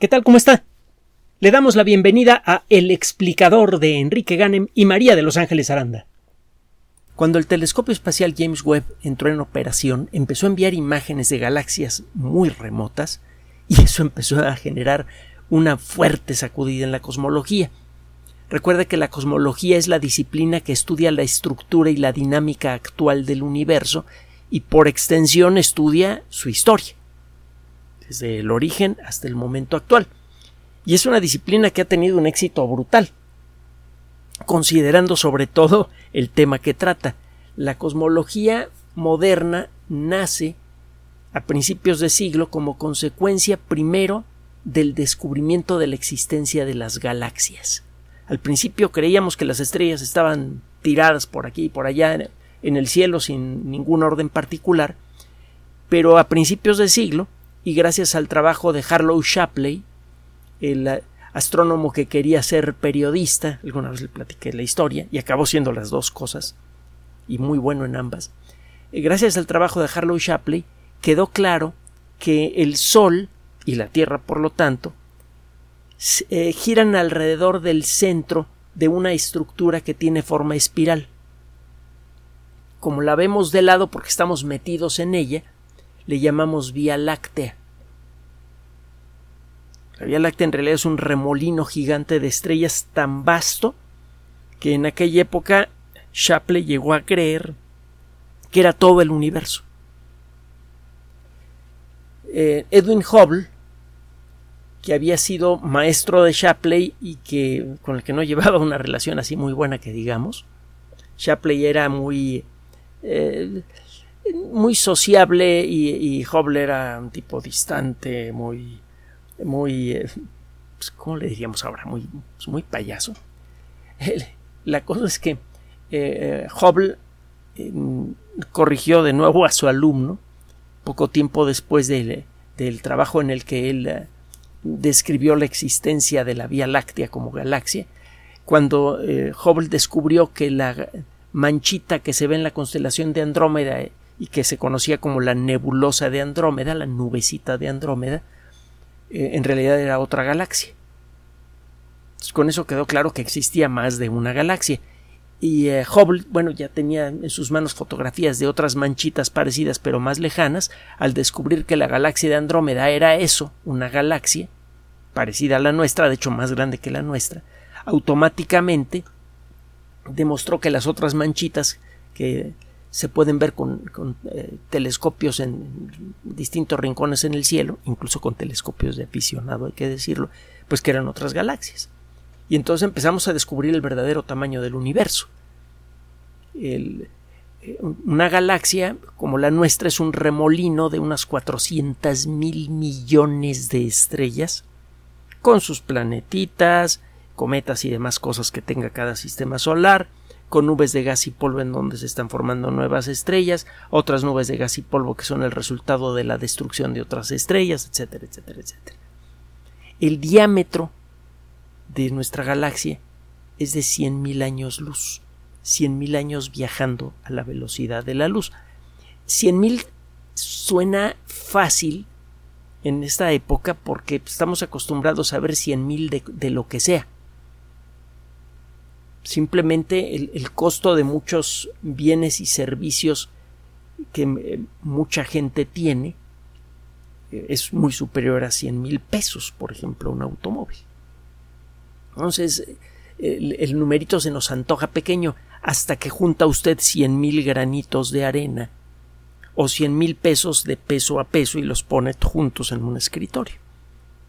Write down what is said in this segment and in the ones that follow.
¿Qué tal? ¿Cómo está? Le damos la bienvenida a El explicador de Enrique Ganem y María de Los Ángeles Aranda. Cuando el telescopio espacial James Webb entró en operación, empezó a enviar imágenes de galaxias muy remotas y eso empezó a generar una fuerte sacudida en la cosmología. Recuerde que la cosmología es la disciplina que estudia la estructura y la dinámica actual del universo y por extensión estudia su historia desde el origen hasta el momento actual. Y es una disciplina que ha tenido un éxito brutal, considerando sobre todo el tema que trata. La cosmología moderna nace a principios de siglo como consecuencia primero del descubrimiento de la existencia de las galaxias. Al principio creíamos que las estrellas estaban tiradas por aquí y por allá en el cielo sin ningún orden particular, pero a principios de siglo y gracias al trabajo de Harlow Shapley, el astrónomo que quería ser periodista, alguna vez le platiqué la historia, y acabó siendo las dos cosas, y muy bueno en ambas, eh, gracias al trabajo de Harlow Shapley, quedó claro que el Sol y la Tierra, por lo tanto, eh, giran alrededor del centro de una estructura que tiene forma espiral. Como la vemos de lado porque estamos metidos en ella, le llamamos Vía Láctea. La Vía Láctea en realidad es un remolino gigante de estrellas tan vasto que en aquella época Shapley llegó a creer que era todo el universo. Eh, Edwin Hubble, que había sido maestro de Shapley y que con el que no llevaba una relación así muy buena que digamos, Shapley era muy eh, muy sociable y, y, Hubble era un tipo distante, muy, muy, eh, pues, ¿cómo le diríamos ahora? Muy, pues, muy payaso. La cosa es que eh, eh, Hubble corrigió de nuevo a su alumno poco tiempo después del trabajo en el que él describió la existencia de la Vía Láctea como galaxia, cuando Hubble descubrió que la manchita que se ve en la constelación de Andrómeda y que se conocía como la nebulosa de Andrómeda, la nubecita de Andrómeda, eh, en realidad era otra galaxia. con eso quedó claro que existía más de una galaxia. Y eh, Hubble, bueno, ya tenía en sus manos fotografías de otras manchitas parecidas pero más lejanas, al descubrir que la galaxia de Andrómeda era eso, una galaxia, parecida a la nuestra, de hecho más grande que la nuestra, automáticamente demostró que las otras manchitas que se pueden ver con, eh, telescopios en distintos rincones en el cielo, incluso con telescopios de aficionado, hay que decirlo, pues que eran otras galaxias. Y entonces empezamos a descubrir el verdadero tamaño del universo. Eh, una galaxia como la nuestra es un remolino de unas 400 mil millones de estrellas, con sus planetitas, cometas y demás cosas que tenga cada sistema solar, con nubes de gas y polvo en donde se están formando nuevas estrellas, otras nubes de gas y polvo que son el resultado de la destrucción de otras estrellas, etcétera, etcétera, etcétera. El diámetro de nuestra galaxia es de 100.000 años luz, 100.000 años viajando a la velocidad de la luz. 100.000 suena fácil en esta época porque estamos acostumbrados a ver 100.000 de, de lo que sea simplemente el, costo de muchos bienes y servicios que eh, mucha gente tiene eh, es muy superior a 100 mil pesos, por ejemplo, un automóvil. Entonces, el, numerito se nos antoja pequeño hasta que junta usted 100 mil granitos de arena o 100 mil pesos de peso a peso y los pone juntos en un escritorio.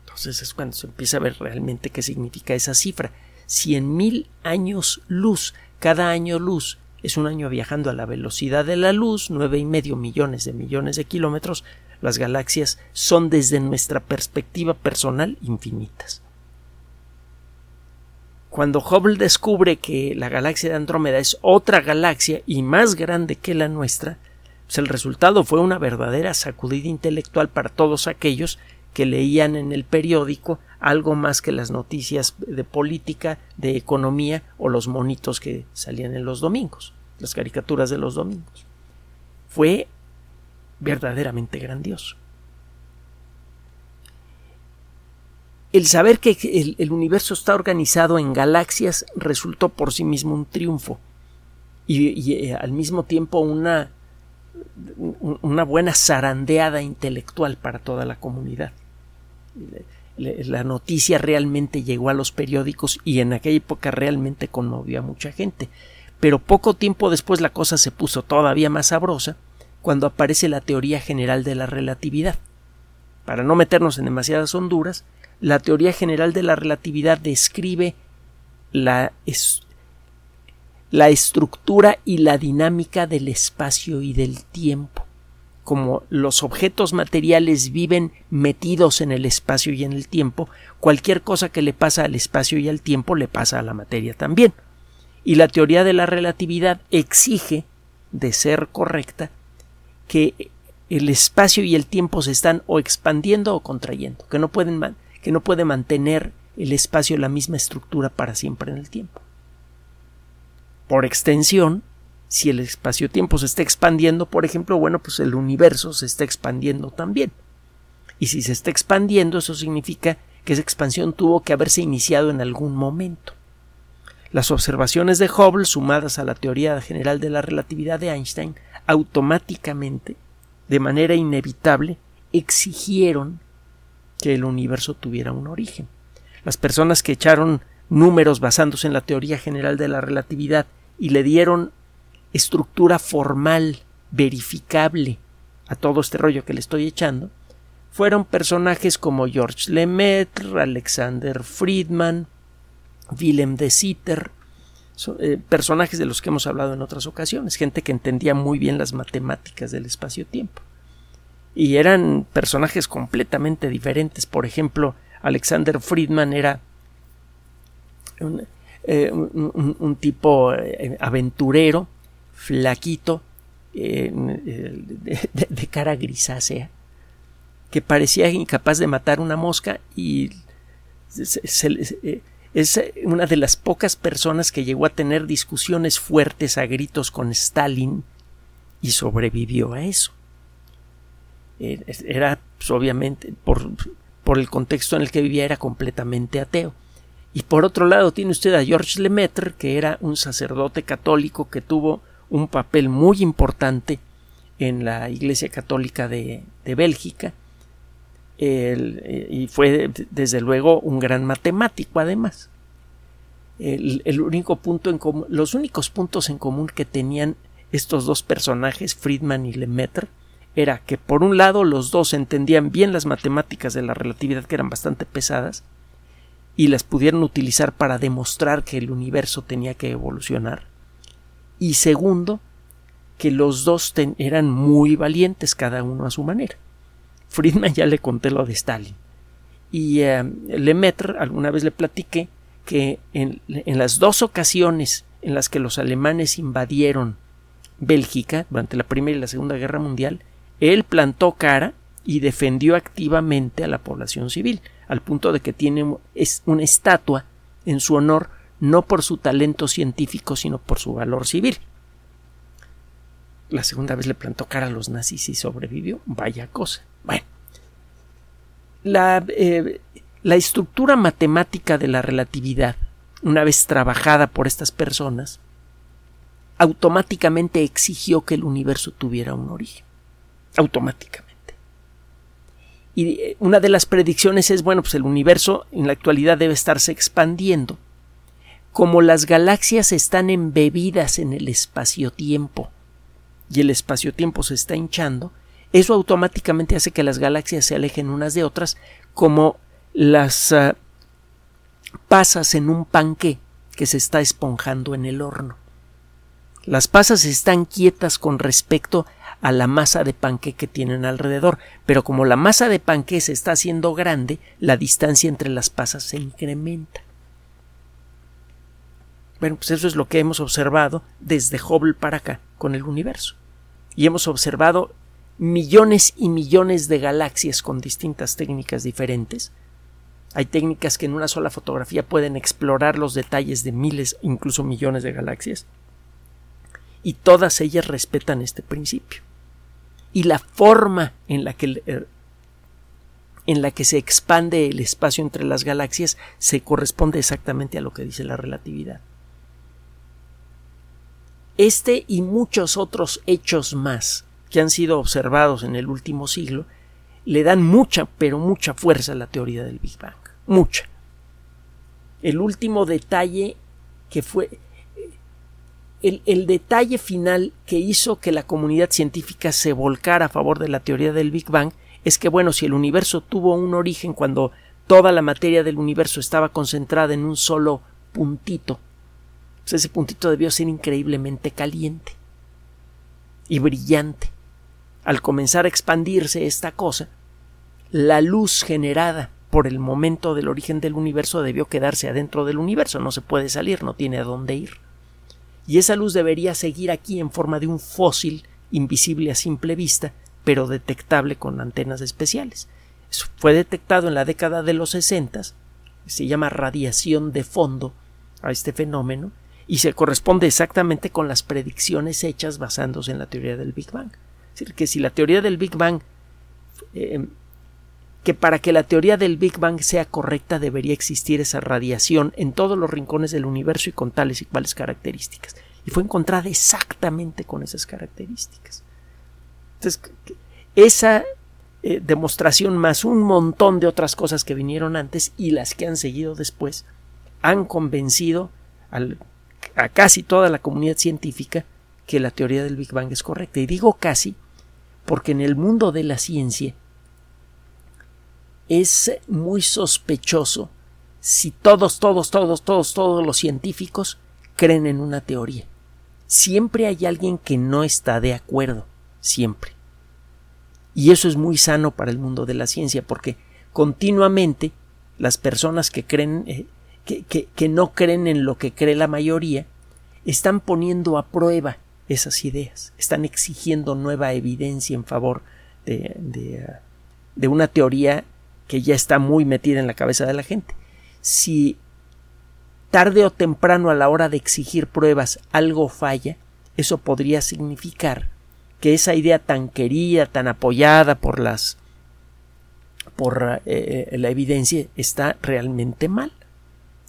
Entonces es cuando se empieza a ver realmente qué significa esa cifra cien mil años luz. Cada año luz es un año viajando a la velocidad de la luz, nueve y medio millones de millones de kilómetros. Las galaxias son desde nuestra perspectiva personal infinitas. Cuando Hubble descubre que la galaxia de Andrómeda es otra galaxia y más grande que la nuestra, pues el resultado fue una verdadera sacudida intelectual para todos aquellos que leían en el periódico algo más que las noticias de política, de economía o los monitos que salían en los domingos, las caricaturas de los domingos. Fue verdaderamente grandioso. el saber que el, universo está organizado en galaxias resultó por sí mismo un triunfo y, eh, al mismo tiempo una, una buena zarandeada intelectual para toda la comunidad. La noticia realmente llegó a los periódicos y en aquella época realmente conmovió a mucha gente. Pero poco tiempo después la cosa se puso todavía más sabrosa cuando aparece la teoría general de la relatividad. Para no meternos en demasiadas honduras, la teoría general de la relatividad describe la, estructura y la dinámica del espacio y del tiempo. Como los objetos materiales viven metidos en el espacio y en el tiempo, cualquier cosa que le pasa al espacio y al tiempo le pasa a la materia también. Y la teoría de la relatividad exige, de ser correcta, que el espacio y el tiempo se están o expandiendo o contrayendo, que no pueden que no puede mantener el espacio la misma estructura para siempre en el tiempo. Por extensión, si el espacio-tiempo se está expandiendo, por ejemplo, bueno, pues el universo se está expandiendo también. Y si se está expandiendo, eso significa que esa expansión tuvo que haberse iniciado en algún momento. Las observaciones de Hubble, sumadas a la teoría general de la relatividad de Einstein, automáticamente, de manera inevitable, exigieron que el universo tuviera un origen. Las personas que echaron números basándose en la teoría general de la relatividad y le dieron estructura formal, verificable a todo este rollo que le estoy echando, fueron personajes como George Lemaitre, Alexander Friedman, Willem de Sitter, eh, personajes de los que hemos hablado en otras ocasiones, gente que entendía muy bien las matemáticas del espacio-tiempo y eran personajes completamente diferentes. Por ejemplo, Alexander Friedman era un, eh, tipo eh, aventurero, flaquito, eh, de, cara grisácea, que parecía incapaz de matar una mosca y es una de las pocas personas que llegó a tener discusiones fuertes a gritos con Stalin y sobrevivió a eso. Eh, era pues, obviamente por, por el contexto en el que vivía era completamente ateo. Y por otro lado tiene usted a Georges Lemaitre, que era un sacerdote católico que tuvo un papel muy importante en la Iglesia Católica de, Bélgica eh, y fue desde luego un gran matemático además. El, único punto en los únicos puntos en común que tenían estos dos personajes, Friedman y Lemaitre, era que por un lado los dos entendían bien las matemáticas de la relatividad que eran bastante pesadas y las pudieron utilizar para demostrar que el universo tenía que evolucionar y segundo que los dos eran muy valientes cada uno a su manera. Friedman ya le conté lo de Stalin y eh, Lemaitre alguna vez le platiqué que en las dos ocasiones en las que los alemanes invadieron Bélgica durante la Primera y la Segunda Guerra Mundial, él plantó cara y defendió activamente a la población civil, al punto de que tiene una estatua en su honor no por su talento científico, sino por su valor civil. La segunda vez le plantó cara a los nazis y sobrevivió. Vaya cosa. Bueno. La, eh, la estructura matemática de la relatividad, una vez trabajada por estas personas, automáticamente exigió que el universo tuviera un origen automáticamente. Y eh, una de las predicciones es, bueno, pues el universo en la actualidad debe estarse expandiendo. Como las galaxias están embebidas en el espacio-tiempo y el espacio-tiempo se está hinchando, eso automáticamente hace que las galaxias se alejen unas de otras como las ah, pasas en un panque que se está esponjando en el horno. Las pasas están quietas con respecto a la masa de panque que tienen alrededor, pero como la masa de panque se está haciendo grande, la distancia entre las pasas se incrementa. Bueno, pues eso es lo que hemos observado desde Hubble para acá con el universo. Y hemos observado millones y millones de galaxias con distintas técnicas diferentes. Hay técnicas que en una sola fotografía pueden explorar los detalles de miles, incluso millones de galaxias. Y todas ellas respetan este principio y la forma en la que en la que se expande el espacio entre las galaxias se corresponde exactamente a lo que dice la relatividad. Este y muchos otros hechos más que han sido observados en el último siglo le dan mucha, pero mucha fuerza a la teoría del Big Bang. Mucha. El último detalle que fue el, el, detalle final que hizo que la comunidad científica se volcara a favor de la teoría del Big Bang es que, bueno, si el universo tuvo un origen cuando toda la materia del universo estaba concentrada en un solo puntito, ese puntito debió ser increíblemente caliente y brillante. Al comenzar a expandirse esta cosa, la luz generada por el momento del origen del universo debió quedarse adentro del universo, no se puede salir, no tiene a dónde ir. Y esa luz debería seguir aquí en forma de un fósil invisible a simple vista, pero detectable con antenas especiales. Fue detectado en la década de los 60, se llama radiación de fondo a este fenómeno, y se corresponde exactamente con las predicciones hechas basándose en la teoría del Big Bang. Es decir, que si la teoría del Big Bang eh, que para que la teoría del Big Bang sea correcta debería existir esa radiación en todos los rincones del universo y con tales y cuales características. Y fue encontrada exactamente con esas características. Entonces, esa eh, demostración más un montón de otras cosas que vinieron antes y las que han seguido después han convencido a casi toda la comunidad científica que la teoría del Big Bang es correcta. Y digo casi porque en el mundo de la ciencia es muy sospechoso si todos, todos, todos, todos, todos los científicos creen en una teoría. Siempre hay alguien que no está de acuerdo, siempre. Y eso es muy sano para el mundo de la ciencia, porque continuamente las personas que creen, eh, que, no creen en lo que cree la mayoría, están poniendo a prueba esas ideas, están exigiendo nueva evidencia en favor de, de, una teoría que ya está muy metida en la cabeza de la gente. Si tarde o temprano a la hora de exigir pruebas algo falla, eso podría significar que esa idea tan querida, tan apoyada por las por eh, la evidencia está realmente mal,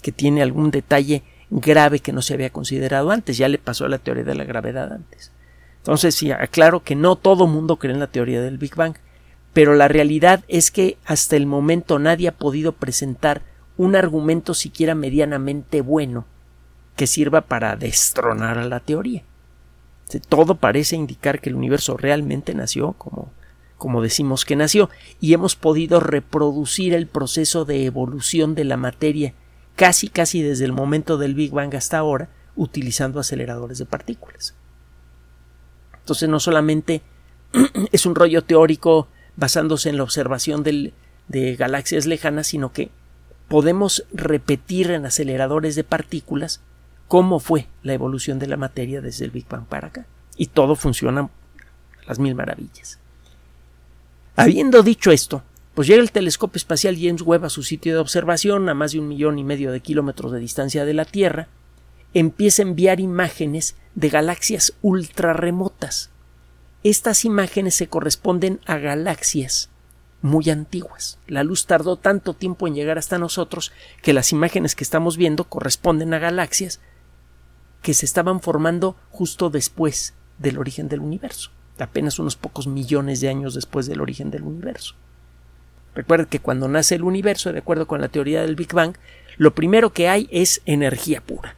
que tiene algún detalle grave que no se había considerado antes, ya le pasó a la teoría de la gravedad antes. Entonces, sí, aclaro que no todo mundo cree en la teoría del Big Bang, pero la realidad es que hasta el momento nadie ha podido presentar un argumento siquiera medianamente bueno que sirva para destronar a la teoría. Todo parece indicar que el universo realmente nació como, como decimos que nació, y hemos podido reproducir el proceso de evolución de la materia casi casi desde el momento del Big Bang hasta ahora, utilizando aceleradores de partículas. Entonces no solamente es un rollo teórico basándose en la observación de galaxias lejanas, sino que podemos repetir en aceleradores de partículas cómo fue la evolución de la materia desde el Big Bang para acá. Y todo funciona a las mil maravillas. Habiendo dicho esto, pues llega el telescopio espacial James Webb a su sitio de observación a más de un millón y medio de kilómetros de distancia de la Tierra, empieza a enviar imágenes de galaxias ultra remotas estas imágenes se corresponden a galaxias muy antiguas. La luz tardó tanto tiempo en llegar hasta nosotros que las imágenes que estamos viendo corresponden a galaxias que se estaban formando justo después del origen del universo, apenas unos pocos millones de años después del origen del universo. Recuerden que cuando nace el universo, de acuerdo con la teoría del Big Bang, lo primero que hay es energía pura.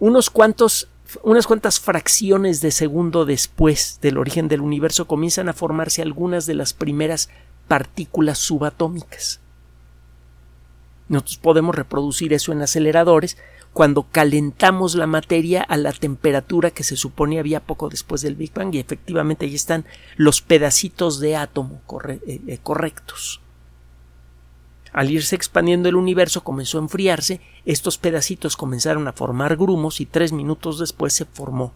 Unos cuantos unas cuantas fracciones de segundo después del origen del universo comienzan a formarse algunas de las primeras partículas subatómicas. Nosotros podemos reproducir eso en aceleradores cuando calentamos la materia a la temperatura que se supone había poco después del Big Bang y efectivamente ahí están los pedacitos de átomo eh, eh, correctos. Al irse expandiendo el universo comenzó a enfriarse, estos pedacitos comenzaron a formar grumos y tres minutos después se formó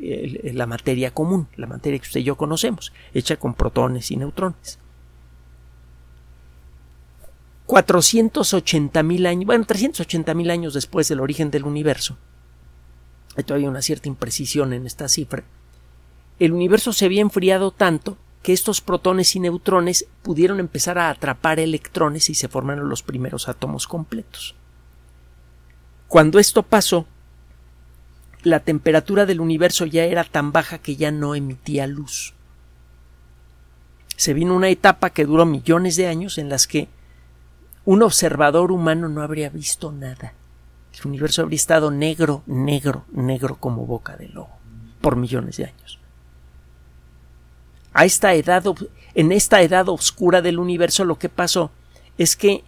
la materia común, la materia que usted y yo conocemos, hecha con protones y neutrones. 480 mil años, bueno, 380 mil años después del origen del universo, hay todavía una cierta imprecisión en esta cifra, el universo se había enfriado tanto que estos protones y neutrones pudieron empezar a atrapar electrones y se formaron los primeros átomos completos. Cuando esto pasó, la temperatura del universo ya era tan baja que ya no emitía luz. Se vino una etapa que duró millones de años en las que un observador humano no habría visto nada. El universo habría estado negro, negro, negro como boca de lobo por millones de años. A esta edad, en esta edad oscura del universo lo que pasó es que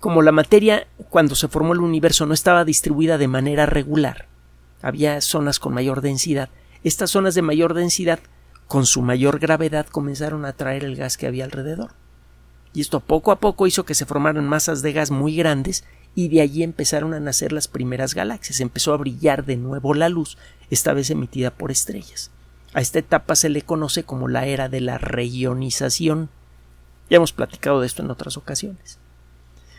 como la materia cuando se formó el universo no estaba distribuida de manera regular, había zonas con mayor densidad, estas zonas de mayor densidad con su mayor gravedad comenzaron a atraer el gas que había alrededor. Y esto poco a poco hizo que se formaran masas de gas muy grandes y de allí empezaron a nacer las primeras galaxias. Empezó a brillar de nuevo la luz, esta vez emitida por estrellas. A esta etapa se le conoce como la era de la reionización. Ya hemos platicado de esto en otras ocasiones.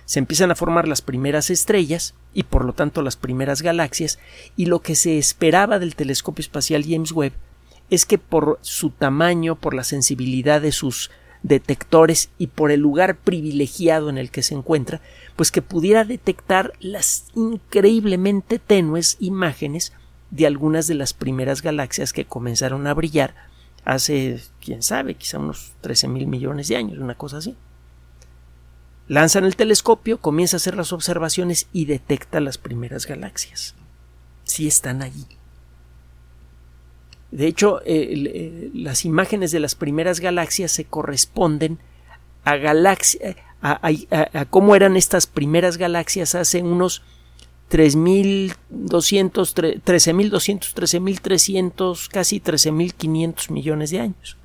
Se empiezan a formar las primeras estrellas y por lo tanto las primeras galaxias y lo que se esperaba del telescopio espacial James Webb es que por su tamaño, por la sensibilidad de sus detectores y por el lugar privilegiado en el que se encuentra, pues que pudiera detectar las increíblemente tenues imágenes de algunas de las primeras galaxias que comenzaron a brillar hace, quién sabe, quizá unos 13 mil millones de años, una cosa así. Lanzan el telescopio, comienza a hacer las observaciones y detecta las primeras galaxias. Sí están allí. De hecho, eh, eh, las imágenes de las primeras galaxias se corresponden a galaxias, a, cómo eran estas primeras galaxias hace unos 3.200, 13.200, 13.300, casi 13.500 millones de años.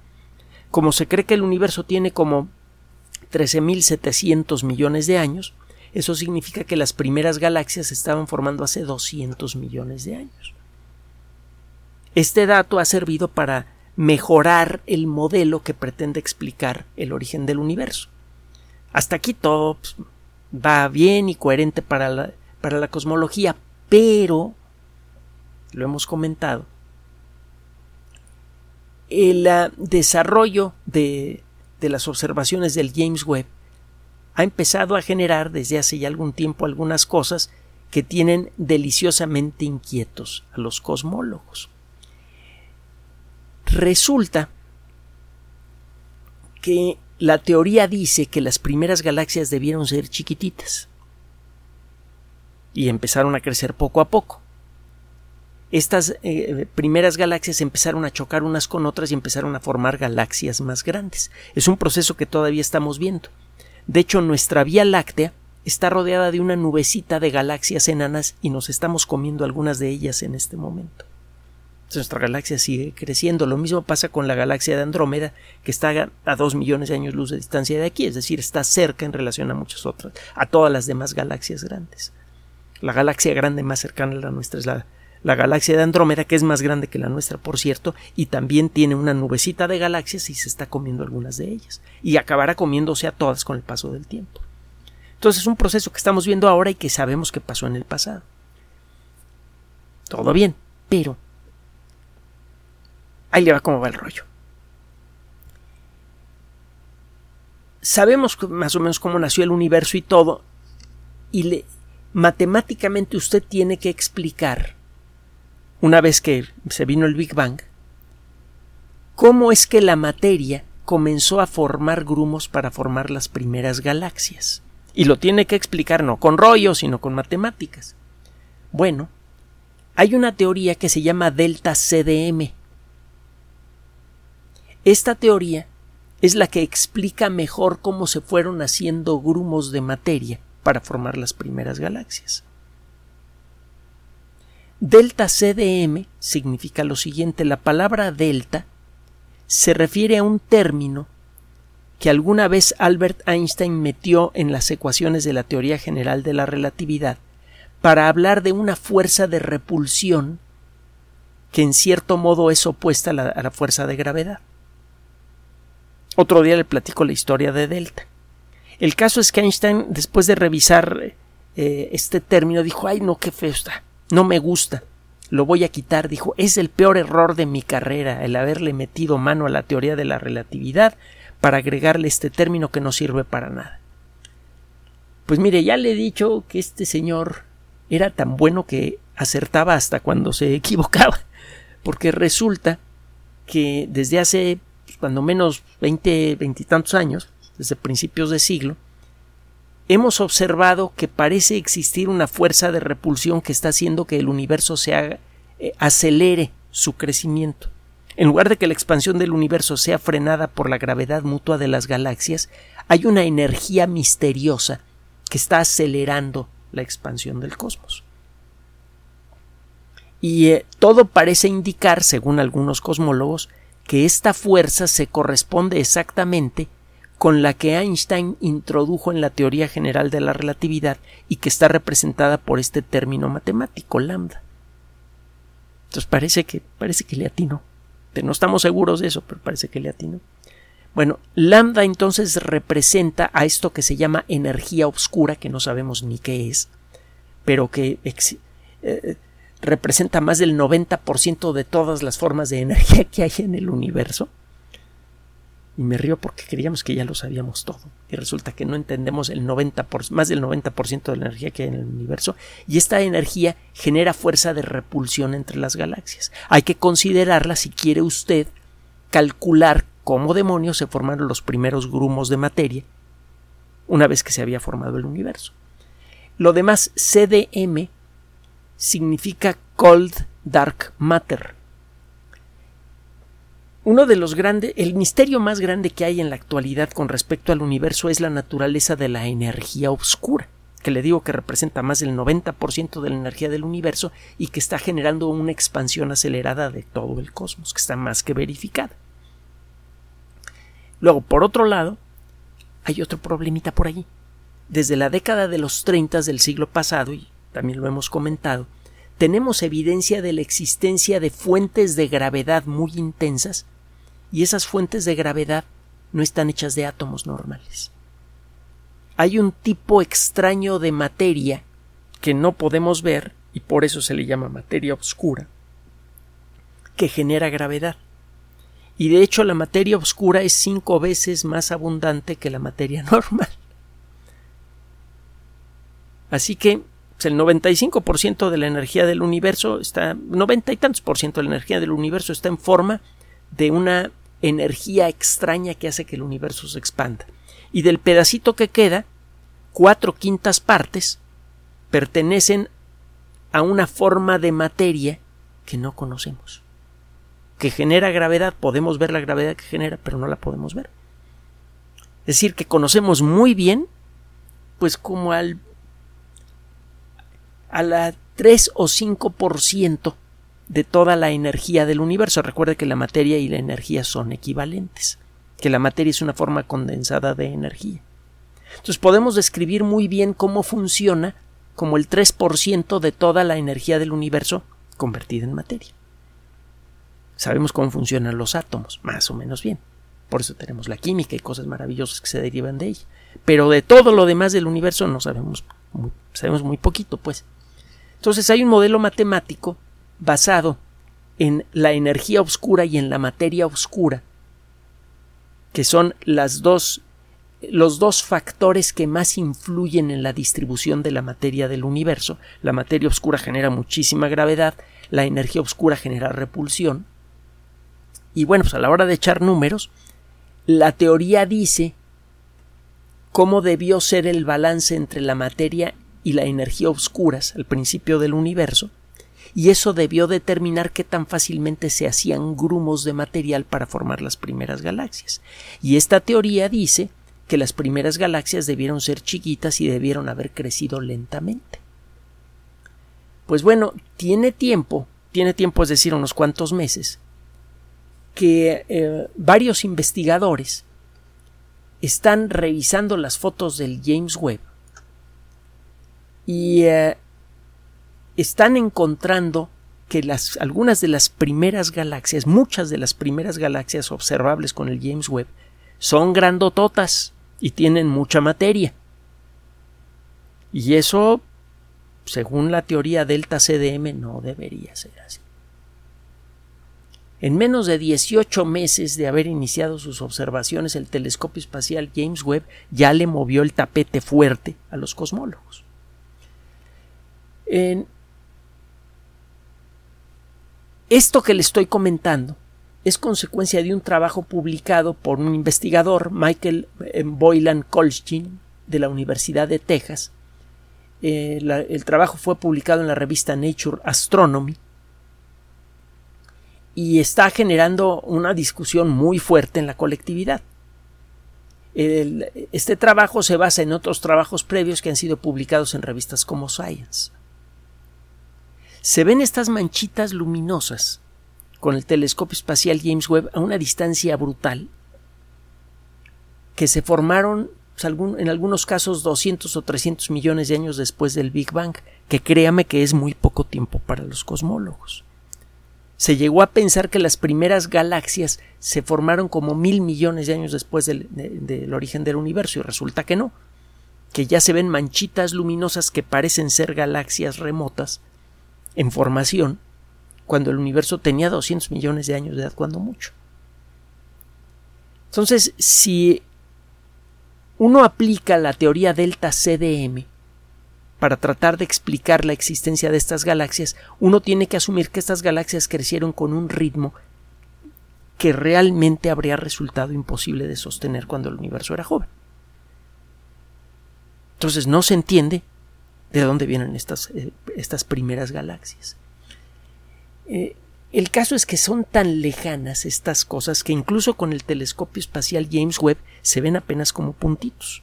Como se cree que el universo tiene como 13.700 millones de años, eso significa que las primeras galaxias se estaban formando hace 200 millones de años. Este dato ha servido para mejorar el modelo que pretende explicar el origen del universo. Hasta aquí todo pues, va bien y coherente para la, para la cosmología, pero, lo hemos comentado, el ah, desarrollo de, de las observaciones del James Webb ha empezado a generar desde hace ya algún tiempo algunas cosas que tienen deliciosamente inquietos a los cosmólogos. Resulta que la teoría dice que las primeras galaxias debieron ser chiquititas y empezaron a crecer poco a poco. Estas eh, primeras galaxias empezaron a chocar unas con otras y empezaron a formar galaxias más grandes. Es un proceso que todavía estamos viendo. De hecho, nuestra Vía Láctea está rodeada de una nubecita de galaxias enanas y nos estamos comiendo algunas de ellas en este momento nuestra galaxia sigue creciendo. Lo mismo pasa con la galaxia de Andrómeda, que está a dos millones de años luz de distancia de aquí, es decir, está cerca en relación a muchas otras, a todas las demás galaxias grandes. La galaxia grande más cercana a la nuestra es la, la galaxia de Andrómeda, que es más grande que la nuestra, por cierto, y también tiene una nubecita de galaxias y se está comiendo algunas de ellas, y acabará comiéndose a todas con el paso del tiempo. Entonces es un proceso que estamos viendo ahora y que sabemos que pasó en el pasado. Todo bien, pero Ahí le va cómo va el rollo. Sabemos más o menos cómo nació el universo y todo, y le, matemáticamente usted tiene que explicar, una vez que se vino el Big Bang, cómo es que la materia comenzó a formar grumos para formar las primeras galaxias. Y lo tiene que explicar no con rollo, sino con matemáticas. Bueno, hay una teoría que se llama delta CDM. Esta teoría es la que explica mejor cómo se fueron haciendo grumos de materia para formar las primeras galaxias. Delta CDM significa lo siguiente, la palabra delta se refiere a un término que alguna vez Albert Einstein metió en las ecuaciones de la teoría general de la relatividad para hablar de una fuerza de repulsión que en cierto modo es opuesta a la, a la fuerza de gravedad. Otro día le platico la historia de delta. El caso es que Einstein, después de revisar eh, este término, dijo, ay, no, qué feo está, no me gusta. lo voy a quitar, dijo, es el peor error de mi carrera el haberle metido mano a la teoría de la relatividad para agregarle este término que no sirve para nada. Pues mire, ya le he dicho que este señor era tan bueno que acertaba hasta cuando se equivocaba, porque resulta que desde hace cuando menos veinte, veintitantos años, desde principios de siglo, hemos observado que parece existir una fuerza de repulsión que está haciendo que el universo se haga, eh, acelere su crecimiento. En lugar de que la expansión del universo sea frenada por la gravedad mutua de las galaxias, hay una energía misteriosa que está acelerando la expansión del cosmos. Y eh, todo parece indicar, según algunos cosmólogos, que esta fuerza se corresponde exactamente con la que Einstein introdujo en la teoría general de la relatividad y que está representada por este término matemático lambda. Entonces parece que parece que le atinó. No estamos seguros de eso, pero parece que le atinó. Bueno, lambda entonces representa a esto que se llama energía oscura, que no sabemos ni qué es, pero que eh, representa más del 90% de todas las formas de energía que hay en el universo. Y me río porque creíamos que ya lo sabíamos todo. Y resulta que no entendemos el 90 más del 90% de la energía que hay en el universo. Y esta energía genera fuerza de repulsión entre las galaxias. Hay que considerarla si quiere usted calcular cómo demonios se formaron los primeros grumos de materia una vez que se había formado el universo. Lo demás, CDM, significa Cold Dark Matter. Uno de los grandes, el misterio más grande que hay en la actualidad con respecto al universo es la naturaleza de la energía oscura, que le digo que representa más del 90% de la energía del universo y que está generando una expansión acelerada de todo el cosmos, que está más que verificada. Luego, por otro lado, hay otro problemita por allí. Desde la década de los 30 del siglo pasado, y también lo hemos comentado, tenemos evidencia de la existencia de fuentes de gravedad muy intensas, y esas fuentes de gravedad no están hechas de átomos normales. Hay un tipo extraño de materia que no podemos ver, y por eso se le llama materia oscura, que genera gravedad y de hecho la materia oscura es cinco veces más abundante que la materia normal. Así que el 95% de la energía del universo está, 90 y tantos por ciento de la energía del universo está en forma de una energía extraña que hace que el universo se expanda. Y del pedacito que queda, cuatro quintas partes pertenecen a una forma de materia que no conocemos que genera gravedad, podemos ver la gravedad que genera, pero no la podemos ver. Es decir, que conocemos muy bien, pues como al a la 3 o 5% de toda la energía del universo. Recuerde que la materia y la energía son equivalentes, que la materia es una forma condensada de energía. Entonces podemos describir muy bien cómo funciona como el 3% de toda la energía del universo convertida en materia. Sabemos cómo funcionan los átomos, más o menos bien. Por eso tenemos la química y cosas maravillosas que se derivan de ella. Pero de todo lo demás del universo no sabemos sabemos muy poquito, pues. Entonces hay un modelo matemático basado en la energía oscura y en la materia oscura, que son las dos los dos factores que más influyen en la distribución de la materia del universo. La materia oscura genera muchísima gravedad, la energía oscura genera repulsión, y bueno, pues a la hora de echar números, la teoría dice cómo debió ser el balance entre la materia y la energía oscuras al principio del universo, y eso debió determinar qué tan fácilmente se hacían grumos de material para formar las primeras galaxias. Y esta teoría dice que las primeras galaxias debieron ser chiquitas y debieron haber crecido lentamente. Pues bueno, tiene tiempo, tiene tiempo es decir, unos cuantos meses, que eh, varios investigadores están revisando las fotos del James Webb y eh, están encontrando que algunas de las primeras galaxias, muchas de las primeras galaxias observables con el James Webb, son grandototas y tienen mucha materia. Y eso según la teoría delta CDM, no debería ser así. En menos de 18 meses de haber iniciado sus observaciones, el telescopio espacial James Webb ya le movió el tapete fuerte a los cosmólogos. En esto que le estoy comentando es consecuencia de un trabajo publicado por un investigador, Michael eh, Boylan Kolchin, de la Universidad de Texas. Eh, el trabajo fue publicado en la revista Nature Astronomy y está generando una discusión muy fuerte en la colectividad. este trabajo se basa en otros trabajos previos que han sido publicados en revistas como Science. Se ven estas manchitas luminosas con el telescopio espacial James Webb a una distancia brutal que se formaron pues, en algunos casos 200 o 300 millones de años después del Big Bang, que créame que es muy poco tiempo para los cosmólogos. Se llegó a pensar que las primeras galaxias se formaron como mil millones de años después del, origen del universo y resulta que no, que ya se ven manchitas luminosas que parecen ser galaxias remotas en formación cuando el universo tenía 200 millones de años de edad, cuando mucho. Entonces, si uno aplica la teoría delta CDM para tratar de explicar la existencia de estas galaxias, uno tiene que asumir que estas galaxias crecieron con un ritmo que realmente habría resultado imposible de sostener cuando el universo era joven. Entonces no se entiende de dónde vienen estas, eh, estas primeras galaxias. Eh, el caso es que son tan lejanas estas cosas que incluso con el telescopio espacial James Webb se ven apenas como puntitos.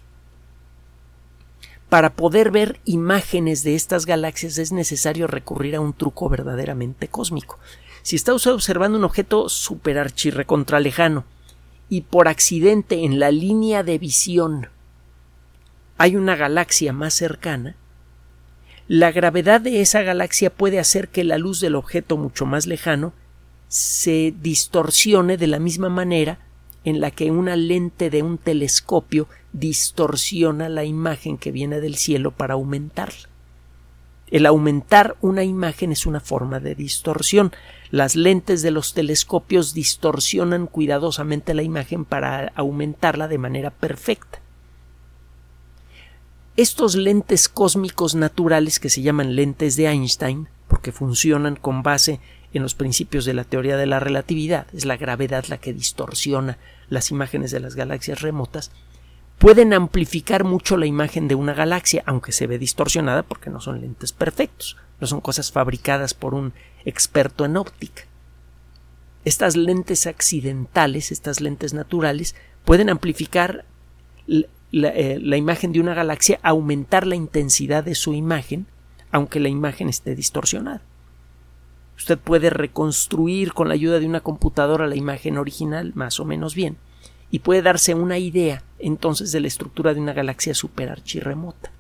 Para poder ver imágenes de estas galaxias es necesario recurrir a un truco verdaderamente cósmico. Si está usted observando un objeto super contra lejano y por accidente en la línea de visión hay una galaxia más cercana, la gravedad de esa galaxia puede hacer que la luz del objeto mucho más lejano se distorsione de la misma manera en la que una lente de un telescopio distorsiona la imagen que viene del cielo para aumentarla. El aumentar una imagen es una forma de distorsión. Las lentes de los telescopios distorsionan cuidadosamente la imagen para aumentarla de manera perfecta. Estos lentes cósmicos naturales que se llaman lentes de Einstein, porque funcionan con base en los principios de la teoría de la relatividad, es la gravedad la que distorsiona las imágenes de las galaxias remotas, pueden amplificar mucho la imagen de una galaxia, aunque se ve distorsionada porque no son lentes perfectos, no son cosas fabricadas por un experto en óptica. Estas lentes accidentales, estas lentes naturales, pueden amplificar eh, la, imagen de una galaxia, aumentar la intensidad de su imagen, aunque la imagen esté distorsionada. Usted puede reconstruir con la ayuda de una computadora la imagen original más o menos bien y puede darse una idea entonces de la estructura de una galaxia superarchirremota.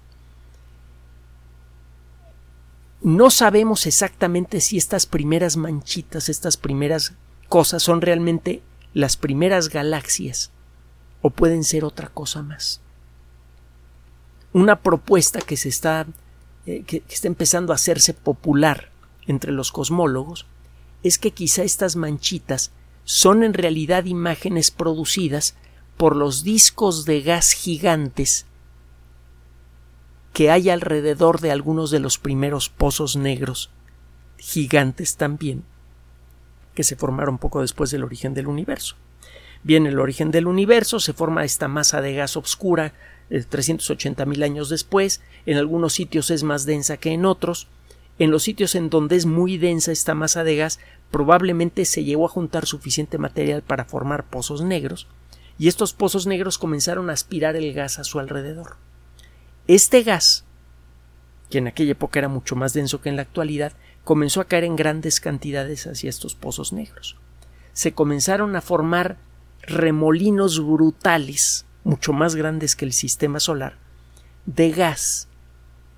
No sabemos exactamente si estas primeras manchitas, estas primeras cosas son realmente las primeras galaxias o pueden ser otra cosa más una propuesta que se está eh, que, está empezando a hacerse popular entre los cosmólogos es que quizá estas manchitas son en realidad imágenes producidas por los discos de gas gigantes que hay alrededor de algunos de los primeros pozos negros gigantes también que se formaron poco después del origen del universo. Bien, el origen del universo se forma esta masa de gas oscura 380 mil años después, en algunos sitios es más densa que en otros, en los sitios en donde es muy densa esta masa de gas, probablemente se llegó a juntar suficiente material para formar pozos negros, y estos pozos negros comenzaron a aspirar el gas a su alrededor. Este gas, que en aquella época era mucho más denso que en la actualidad, comenzó a caer en grandes cantidades hacia estos pozos negros. Se comenzaron a formar remolinos brutales mucho más grandes que el sistema solar, de gas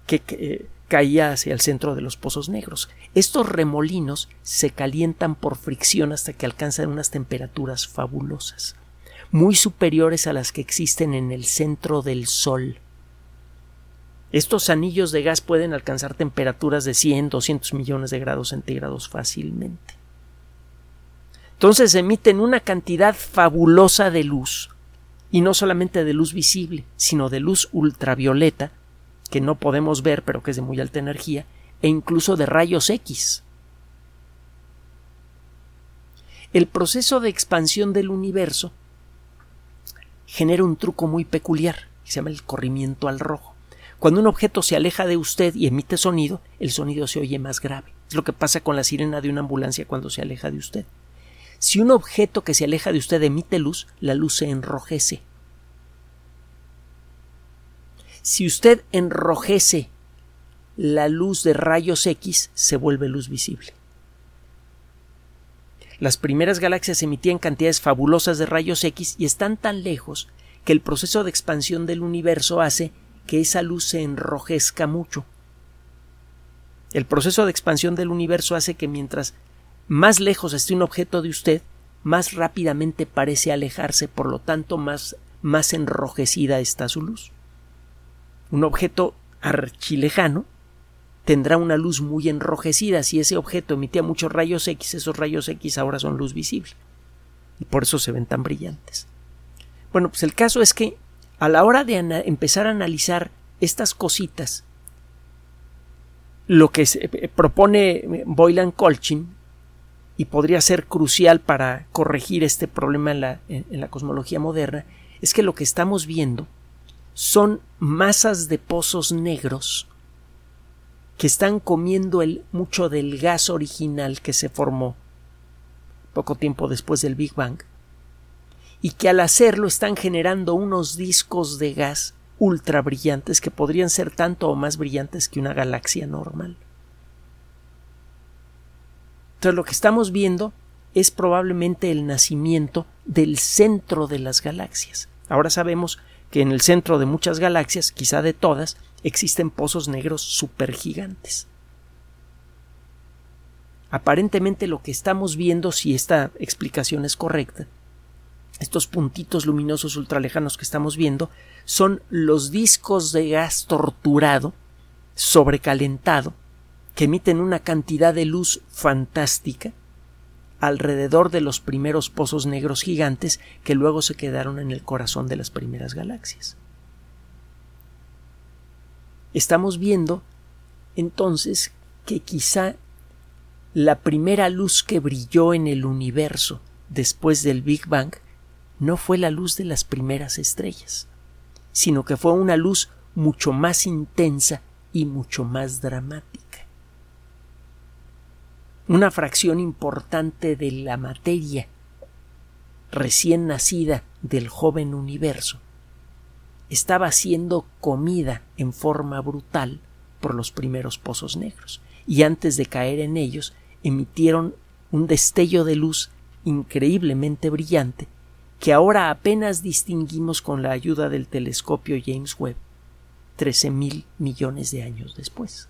que, eh, caía hacia el centro de los pozos negros. Estos remolinos se calientan por fricción hasta que alcanzan unas temperaturas fabulosas, muy superiores a las que existen en el centro del Sol. Estos anillos de gas pueden alcanzar temperaturas de 100, 200 millones de grados centígrados fácilmente. Entonces emiten una cantidad fabulosa de luz, y no solamente de luz visible, sino de luz ultravioleta, que no podemos ver pero que es de muy alta energía, e incluso de rayos X. El proceso de expansión del universo genera un truco muy peculiar, que se llama el corrimiento al rojo. Cuando un objeto se aleja de usted y emite sonido, el sonido se oye más grave. Es lo que pasa con la sirena de una ambulancia cuando se aleja de usted. Si un objeto que se aleja de usted emite luz, la luz se enrojece. Si usted enrojece la luz de rayos X se vuelve luz visible. Las primeras galaxias emitían cantidades fabulosas de rayos X y están tan lejos que el proceso de expansión del universo hace que esa luz se enrojezca mucho. El proceso de expansión del universo hace que mientras más lejos esté un objeto de usted, más rápidamente parece alejarse, por lo tanto más, más enrojecida está su luz. Un objeto archilejano tendrá una luz muy enrojecida. Si ese objeto emitía muchos rayos X, esos rayos X ahora son luz visible. Y por eso se ven tan brillantes. Bueno, pues el caso es que a la hora de empezar a analizar estas cositas, lo que se eh, propone Boylan Colchin y podría ser crucial para corregir este problema en la cosmología moderna es que lo que estamos viendo son masas de pozos negros que están comiendo el, mucho del gas original que se formó poco tiempo después del Big Bang y que al hacerlo están generando unos discos de gas ultra brillantes que podrían ser tanto o más brillantes que una galaxia normal. Entonces lo que estamos viendo es probablemente el nacimiento del centro de las galaxias. Ahora sabemos que en el centro de muchas galaxias, quizá de todas, existen pozos negros supergigantes. Aparentemente lo que estamos viendo, si esta explicación es correcta, estos puntitos luminosos ultralejanos que estamos viendo son los discos de gas torturado, sobrecalentado, que emiten una cantidad de luz fantástica alrededor de los primeros pozos negros gigantes que luego se quedaron en el corazón de las primeras galaxias estamos viendo entonces que quizá la primera luz que brilló en el universo después del Big Bang no fue la luz de las primeras estrellas, sino que fue una luz mucho más intensa y mucho más dramática. Una fracción importante de la materia recién nacida del joven universo estaba siendo comida en forma brutal por los primeros pozos negros, y antes de caer en ellos emitieron un destello de luz increíblemente brillante que ahora apenas distinguimos con la ayuda del telescopio James Webb, trece mil millones de años después.